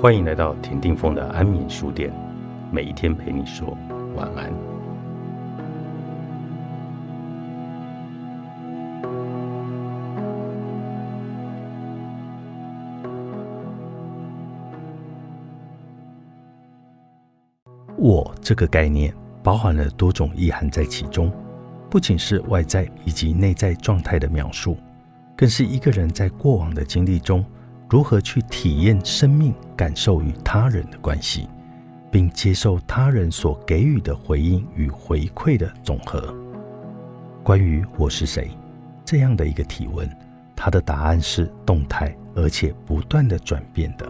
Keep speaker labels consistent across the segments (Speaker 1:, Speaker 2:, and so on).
Speaker 1: 欢迎来到田定峰的安眠书店，每一天陪你说晚安。我这个概念包含了多种意涵在其中，不仅是外在以及内在状态的描述，更是一个人在过往的经历中。如何去体验生命、感受与他人的关系，并接受他人所给予的回应与回馈的总和？关于我是谁这样的一个提问，它的答案是动态而且不断的转变的，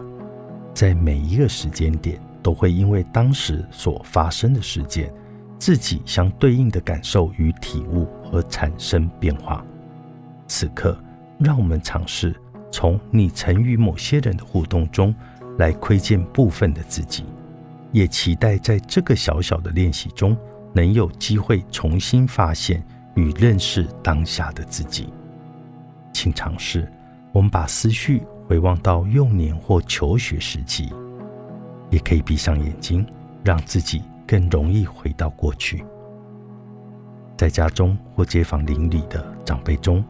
Speaker 1: 在每一个时间点都会因为当时所发生的事件，自己相对应的感受与体悟而产生变化。此刻，让我们尝试。从你曾与某些人的互动中来窥见部分的自己，也期待在这个小小的练习中能有机会重新发现与认识当下的自己。请尝试，我们把思绪回望到幼年或求学时期，也可以闭上眼睛，让自己更容易回到过去。在家中或街坊邻里的长辈中。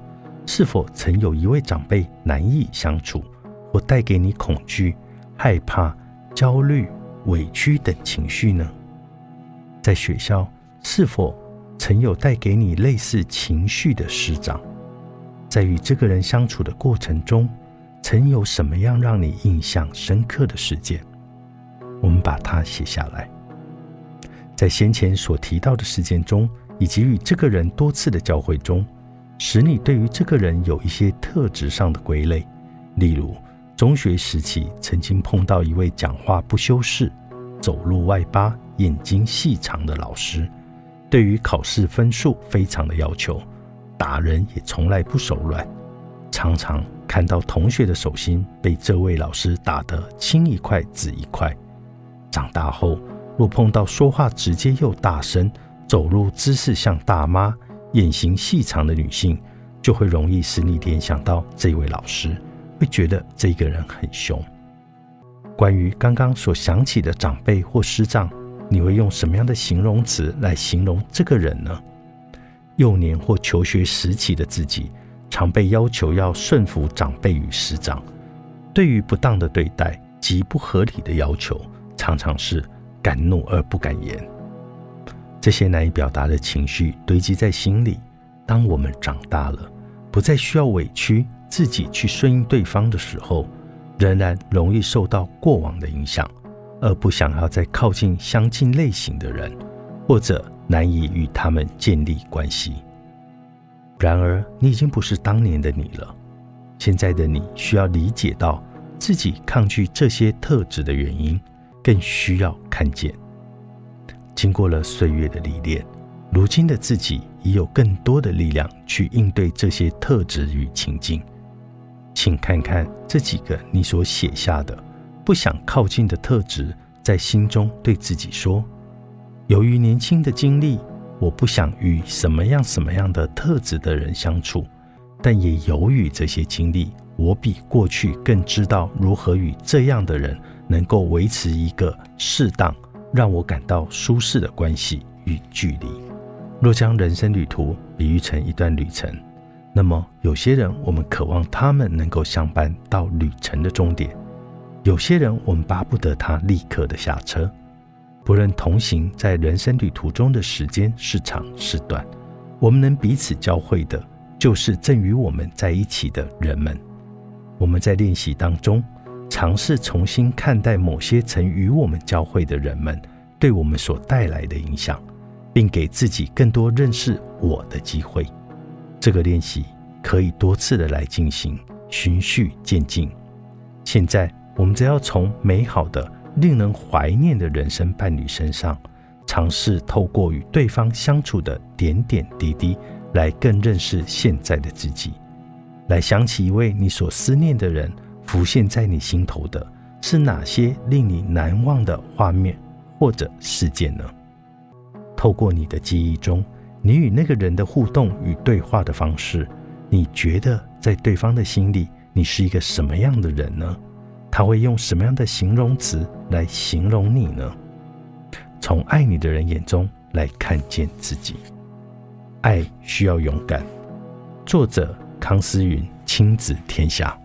Speaker 1: 是否曾有一位长辈难以相处，或带给你恐惧、害怕、焦虑、委屈等情绪呢？在学校，是否曾有带给你类似情绪的师长？在与这个人相处的过程中，曾有什么样让你印象深刻的事件？我们把它写下来。在先前所提到的事件中，以及与这个人多次的交汇中。使你对于这个人有一些特质上的归类，例如中学时期曾经碰到一位讲话不修饰、走路外八、眼睛细长的老师，对于考试分数非常的要求，打人也从来不手软，常常看到同学的手心被这位老师打得青一块紫一块。长大后，若碰到说话直接又大声、走路姿势像大妈。眼型细长的女性，就会容易使你联想到这位老师，会觉得这个人很凶。关于刚刚所想起的长辈或师长，你会用什么样的形容词来形容这个人呢？幼年或求学时期的自己，常被要求要顺服长辈与师长，对于不当的对待及不合理的要求，常常是敢怒而不敢言。这些难以表达的情绪堆积在心里。当我们长大了，不再需要委屈自己去顺应对方的时候，仍然容易受到过往的影响，而不想要再靠近相近类型的人，或者难以与他们建立关系。然而，你已经不是当年的你了。现在的你需要理解到自己抗拒这些特质的原因，更需要看见。经过了岁月的历练，如今的自己已有更多的力量去应对这些特质与情境。请看看这几个你所写下的不想靠近的特质，在心中对自己说：由于年轻的经历，我不想与什么样什么样的特质的人相处；但也由于这些经历，我比过去更知道如何与这样的人能够维持一个适当。让我感到舒适的关系与距离。若将人生旅途比喻成一段旅程，那么有些人我们渴望他们能够相伴到旅程的终点；有些人我们巴不得他立刻的下车。不论同行在人生旅途中的时间是长是短，我们能彼此交汇的，就是正与我们在一起的人们。我们在练习当中。尝试重新看待某些曾与我们交汇的人们对我们所带来的影响，并给自己更多认识我的机会。这个练习可以多次的来进行，循序渐进。现在，我们则要从美好的、令人怀念的人生伴侣身上，尝试透过与对方相处的点点滴滴，来更认识现在的自己，来想起一位你所思念的人。浮现在你心头的是哪些令你难忘的画面或者事件呢？透过你的记忆中你与那个人的互动与对话的方式你觉得在对方的心里你是一个什么样的人呢？他会用什么样的形容词来形容你呢？从爱你的人眼中来看见自己。爱需要勇敢。作者康思云亲子天下。